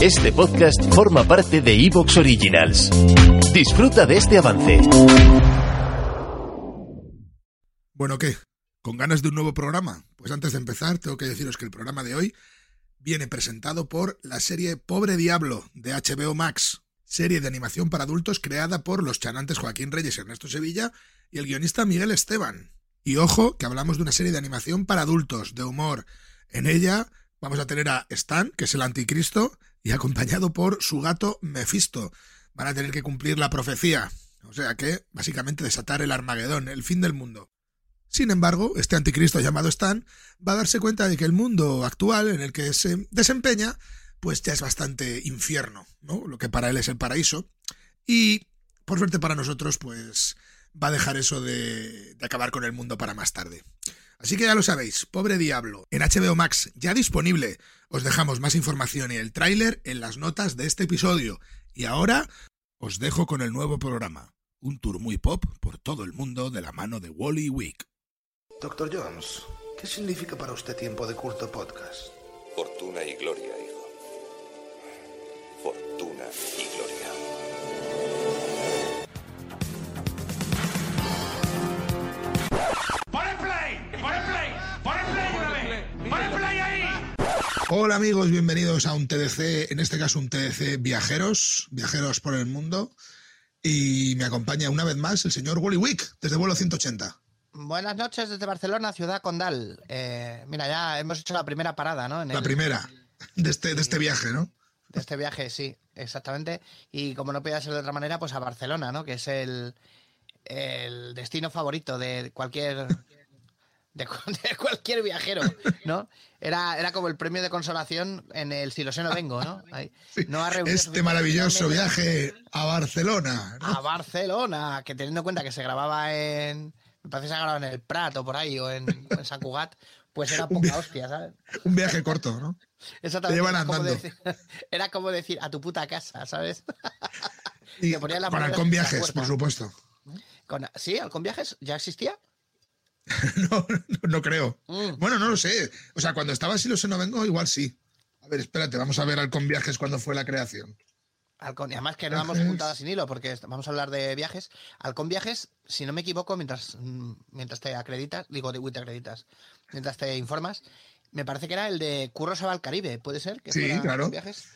Este podcast forma parte de Evox Originals. Disfruta de este avance. Bueno, ¿qué? ¿Con ganas de un nuevo programa? Pues antes de empezar, tengo que deciros que el programa de hoy viene presentado por la serie Pobre Diablo de HBO Max, serie de animación para adultos creada por los chanantes Joaquín Reyes y Ernesto Sevilla y el guionista Miguel Esteban. Y ojo, que hablamos de una serie de animación para adultos, de humor. En ella vamos a tener a Stan, que es el anticristo, y acompañado por su gato Mephisto. Van a tener que cumplir la profecía, o sea que básicamente desatar el Armagedón, el fin del mundo. Sin embargo, este anticristo llamado Stan va a darse cuenta de que el mundo actual en el que se desempeña pues ya es bastante infierno, ¿no? Lo que para él es el paraíso. Y, por suerte para nosotros, pues va a dejar eso de, de acabar con el mundo para más tarde. Así que ya lo sabéis, Pobre Diablo, en HBO Max, ya disponible. Os dejamos más información y el tráiler en las notas de este episodio. Y ahora os dejo con el nuevo programa, un tour muy pop por todo el mundo de la mano de Wally Wick. Doctor Jones, ¿qué significa para usted tiempo de curto podcast? Fortuna y gloria, hijo. Fortuna y gloria. Hola amigos, bienvenidos a un TDC, en este caso un TDC Viajeros, Viajeros por el Mundo. Y me acompaña una vez más el señor Wally Wick, desde vuelo 180. Buenas noches desde Barcelona, ciudad condal. Eh, mira, ya hemos hecho la primera parada, ¿no? En La el- primera de este, de este viaje, ¿no? De este viaje, sí, exactamente. Y como no podía ser de otra manera, pues a Barcelona, ¿no? Que es el, el destino favorito de cualquier de, cu- de cualquier viajero, ¿no? Era, era como el premio de consolación en el Si lo sé no vengo, ¿no? Ahí. Sí. No ha Este maravilloso viaje a Barcelona. ¿no? a Barcelona, que teniendo en cuenta que se grababa en. Me parece que se grababa en el Prat o por ahí, o en, en San Cugat, pues era poca hostia, ¿sabes? Un viaje corto, ¿no? Exactamente. llevan era como andando. decir- era como decir a tu puta casa, ¿sabes? Y Te ponían las con la Viajes, por supuesto. Con- ¿Sí? ¿Halcón Viajes ya existía? No, no, no creo. Mm. Bueno, no lo sé. O sea, cuando estaba Si lo sé no vengo, igual sí. A ver, espérate, vamos a ver Halcón Viajes cuando fue la creación. Halcón, y además que no vamos juntadas sin hilo, porque vamos a hablar de viajes. Halcón Viajes, si no me equivoco, mientras, mm, mientras te acreditas, digo, te acreditas, mientras te informas, me parece que era el de Curro se va al Caribe, ¿puede ser? que Sí, claro. Viajes?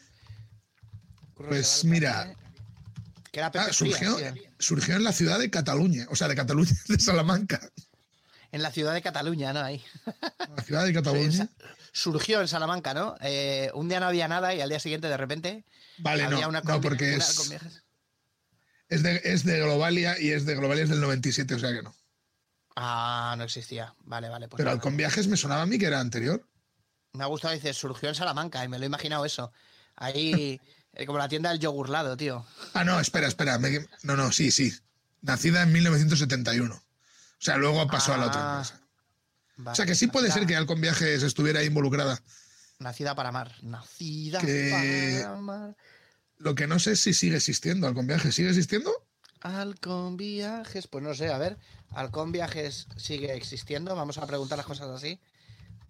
Curro Pues mira, Que era Ah, surgió, surgió en la ciudad de Cataluña, o sea, de Cataluña, de Salamanca. En la ciudad de Cataluña, ¿no? Ahí. La ciudad de Cataluña. Surgió en Salamanca, ¿no? Eh, un día no había nada y al día siguiente, de repente, Vale, había no, una no, porque una es, de, es de Globalia y es de Globalia es del 97, o sea que no. Ah, no existía. Vale, vale. Pues Pero nada. Halcón Viajes me sonaba a mí que era anterior. Me ha gustado, dice, surgió en Salamanca y me lo he imaginado eso. Ahí, eh, como la tienda del yogurlado, tío. Ah, no, espera, espera. me- no, no, sí, sí. Nacida en 1971. O sea, luego pasó a la otra Ah, empresa. O sea, que sí puede ser que Halcón Viajes estuviera ahí involucrada. Nacida para amar. Nacida Que- para amar. Lo que no sé es si sigue existiendo Halcón Viajes. ¿Sigue existiendo? Halcón Viajes, pues no sé, a ver. Halcón Viajes sigue existiendo. Vamos a preguntar las cosas así.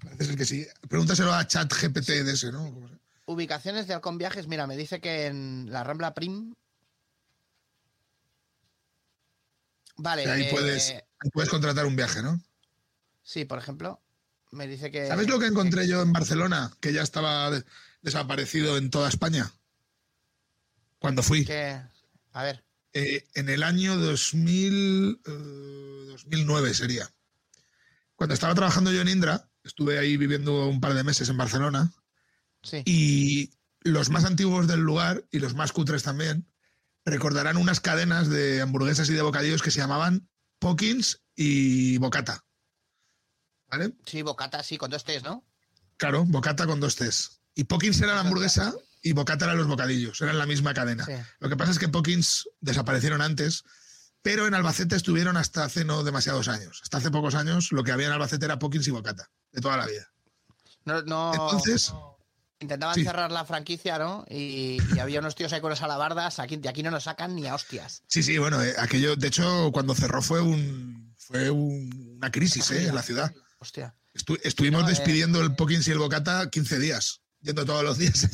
Parece ser que sí. Pregúntaselo a chat GPT de ese, ¿no? ¿Cómo se- Ubicaciones de Halcón Viajes, mira, me dice que en la Rambla Prim. Vale. ahí, eh, puedes, ahí puedes contratar un viaje, ¿no? Sí, por ejemplo. Me dice que. ¿Sabes lo que encontré yo en Barcelona? Que ya estaba de- desaparecido en toda España. Cuando fui. que- A ver. Eh, en el año 2000, eh, 2009 sería. Cuando estaba trabajando yo en Indra, estuve ahí viviendo un par de meses en Barcelona Sí. y los más antiguos del lugar y los más cutres también recordarán unas cadenas de hamburguesas y de bocadillos que se llamaban Pokins y Bocata. ¿Vale? Sí, bocata, sí, con dos T's, ¿no? Claro, Bocata con dos T's. Y Pokins era la hamburguesa y Bocata eran los bocadillos, eran la misma cadena. Sí. Lo que pasa es que Pokins desaparecieron antes, pero en Albacete estuvieron hasta hace no demasiados años. Hasta hace pocos años lo que había en Albacete era Pokins y Bocata, de toda la vida. No, no- Entonces, intentaban sí. cerrar la franquicia, ¿no? Y, y había unos tíos ahí con las alabardas. Aquí, de aquí no nos sacan ni a hostias. sí, sí, bueno, eh, aquello, de hecho, cuando cerró fue un fue un- una crisis eh, en la ciudad. Hostia. Estu- estuvimos No, eh, despidiendo el Pokins y el Bocata 15 días, yendo todos los días.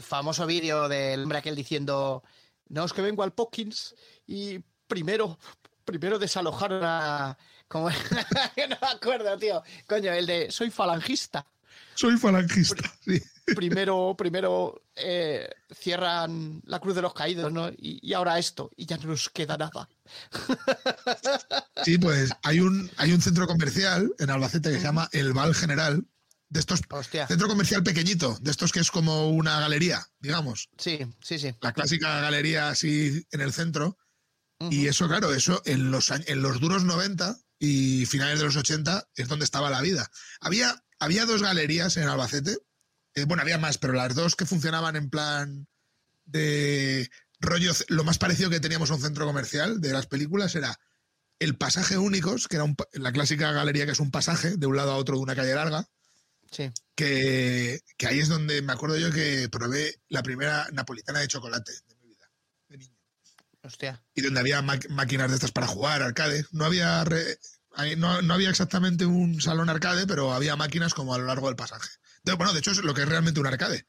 famoso vídeo del hombre aquel diciendo: No, es que vengo al Pokins y primero, primero desalojaron a. ¿cómo? no me acuerdo, tío. Coño, el de soy falangista. Soy falangista. sí. Primero, primero eh, cierran la Cruz de los Caídos, ¿no? Y, y ahora esto, y ya no nos queda nada. Sí, pues hay un, hay un centro comercial en Albacete que se llama El Val General, de estos, Hostia. centro comercial pequeñito, de estos que es como una galería, digamos, Sí, sí, sí. la clásica galería así en el centro. Y eso, claro, eso en los, en los duros 90 y finales de los 80 es donde estaba la vida. Había, había dos galerías en Albacete, eh, bueno, había más, pero las dos que funcionaban en plan de rollo, lo más parecido que teníamos a un centro comercial de las películas era el pasaje únicos, que era un la clásica galería que es un pasaje de un lado a otro de una calle larga, Sí. que, que ahí es donde me acuerdo yo que probé la primera napolitana de chocolate de mi vida, de niño. Hostia. Y donde había máquinas de estas para jugar, arcade. No había, re- no, no había exactamente un salón arcade, pero había máquinas como a lo largo del pasaje. De- bueno, de hecho es lo que es realmente un arcade.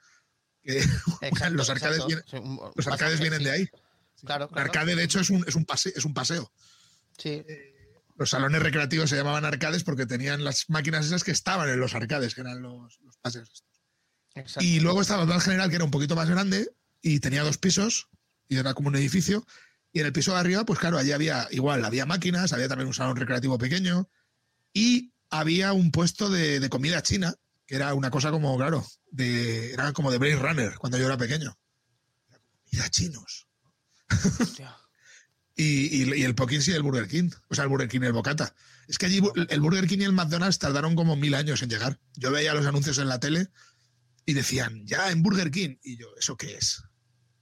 Que Exacto, los arcades, vienen, Sí, un- los arcades pasaje, vienen sí. de ahí. Claro, arcade, de hecho, es un, es un, pase- es un paseo. Sí. Los salones recreativos se llamaban arcades porque tenían las máquinas esas que estaban en los arcades, que eran los, los paseos. estos. Exacto. Y luego estaba el General, que era un poquito más grande y tenía dos pisos y era como un edificio. Y en el piso de arriba, pues claro, allí había igual, había máquinas, había también un salón recreativo pequeño y había un puesto de, de comida china, que era una cosa como, claro, de, era como de Blade Runner cuando yo era pequeño. Era comida chinos. Y, y- y el Pokins y el Burger King. O sea, el Burger King y el Bocata. Es que allí el Burger King y el McDonald's tardaron como mil años en llegar. Yo veía los anuncios en la tele y decían, ya en Burger King. Y yo, ¿eso qué es?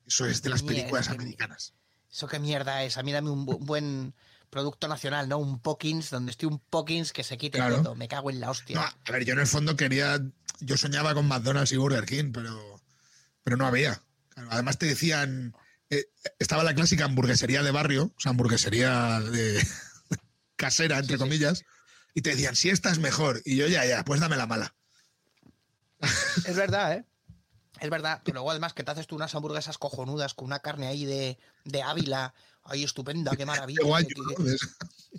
Eso es de las películas americanas. Eso qué mierda es. A mí dame un bu- buen producto nacional, ¿no? Un Pokins, donde esté un Pokins que se quite Claro. todo. Me cago en la hostia. No, a ver, yo en el fondo quería. Yo soñaba con McDonald's y Burger King, pero, pero no había. Claro, además te decían. eh, estaba la clásica hamburguesería de barrio, o sea, hamburguesería de casera, entre comillas, y te decían, si esta es mejor. Y yo, ya, ya, pues dame la mala. Es verdad, ¿eh? Es verdad, pero luego además que te haces tú unas hamburguesas cojonudas con una carne ahí de, de Ávila, ahí estupenda, qué maravilla.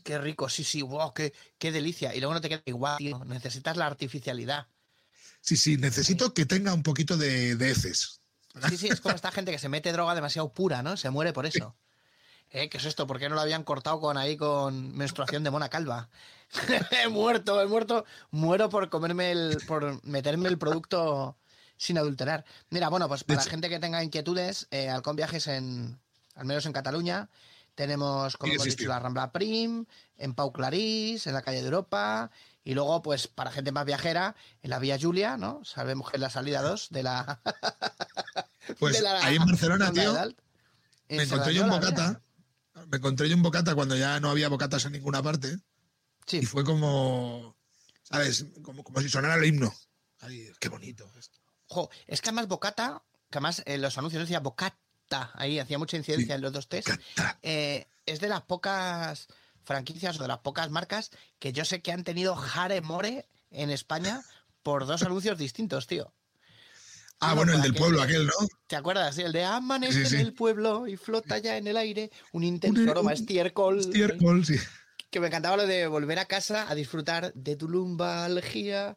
Qué rico, sí, sí, wow, qué, qué delicia. Y luego no te queda igual, tío. Necesitas la artificialidad. Sí, sí, necesito que tenga un poquito de, de heces. Sí, sí, es como esta gente que se mete droga demasiado pura, ¿no? Se muere por eso. ¿Eh? ¿Qué es esto? ¿Por qué no lo habían cortado con ahí con menstruación de mona calva? he muerto, he muerto, muero por comerme el, por meterme el producto sin adulterar. Mira, bueno, pues para la gente que tenga inquietudes, eh, Halcón Viajes en, al menos en Cataluña, tenemos, como hemos dicho, la Rambla Prim, en Pau Clarís, en la calle de Europa, y luego, pues, para gente más viajera, en la Vía Julia, ¿no? Sabemos que es la salida 2 de la... Pues de la ahí en Barcelona, tío, Dalt. me En encontré yo un bocata. Me encontré yo un bocata cuando ya no había bocatas en ninguna parte. Sí, Y fue como, ¿sabes? Como, como si sonara el himno. Ay, qué bonito. esto. Jo, es que además Bocata, que además en los anuncios decía Bocata, ahí hacía mucha incidencia Sí. en los dos test, eh, es de las pocas franquicias o de las pocas marcas que yo sé que han tenido Jare More en España por dos anuncios distintos, tío. Ah, bueno, el del aquel- pueblo aquel, ¿no? ¿Te acuerdas? Sí, el de amanece Sí, sí. en el pueblo y flota ya en el aire un intenso Un- aroma un- estiércol. Estiércol, sí. Que me encantaba lo de volver a casa a disfrutar de tu lumbalgia.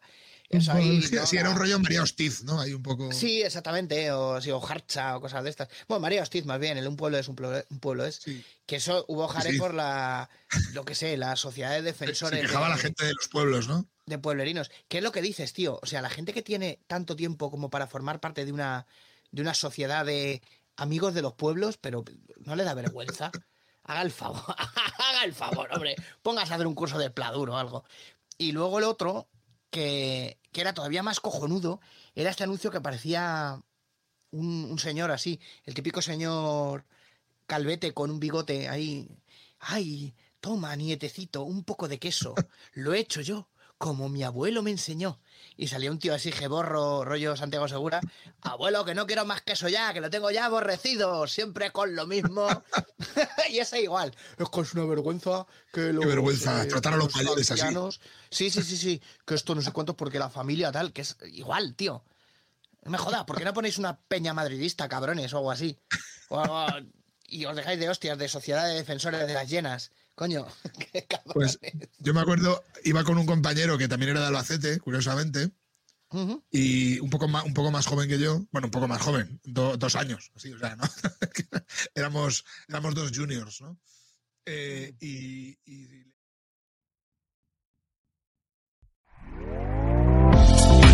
Eso ahí, sí, ¿no? sí, era un rollo María Hostiz, ¿no? Ahí un poco. Sí, exactamente, o, sí, o Harcha o cosas de estas. Bueno, María Hostiz, más bien, el un pueblo es un pueblo, un pueblo es. Sí. Que eso hubo jare por la, lo que sé, la sociedad de Se defensores quejaba de, la gente de los pueblos, ¿no? de pueblerinos. ¿Qué es lo que dices, tío? O sea, la gente que tiene tanto tiempo como para formar parte de una, de una sociedad de amigos de los pueblos, pero no le da vergüenza. Haga el favor, haga el favor, hombre. Póngase a hacer un curso de pladur o algo. Y luego el otro, que, que era todavía más cojonudo, era este anuncio que parecía un, un señor así, el típico señor calvete con un bigote ahí. Ay, toma, nietecito, un poco de queso. Lo he hecho yo, como mi abuelo me enseñó. Y salía un tío así, geborro, rollo Santiago Segura. Abuelo, que no quiero más queso ya, que lo tengo ya aborrecido, siempre con lo mismo. y ese igual. Es que es una vergüenza que los, Qué vergüenza, tratar a los mayores así. Sí, sí, sí, sí. Que esto no sé cuánto porque la familia tal, que es igual, tío. No me jodas, ¿por qué no ponéis una peña madridista, cabrones, o algo así? O y os dejáis de hostias de sociedad de defensores de las llenas. Coño, qué cabrones. Pues yo me acuerdo, iba con un compañero que también era de Albacete, curiosamente, y un poco más, un poco más joven que yo, bueno, un poco más joven, do- dos años, así, o sea, ¿no? éramos, éramos dos juniors, ¿no? Eh, y, y-